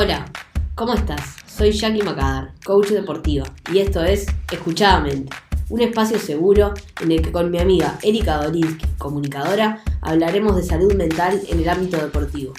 Hola, ¿cómo estás? Soy Jackie Macadar, coach deportiva, y esto es Escuchadamente, un espacio seguro en el que con mi amiga Erika Dolinsky, comunicadora, hablaremos de salud mental en el ámbito deportivo.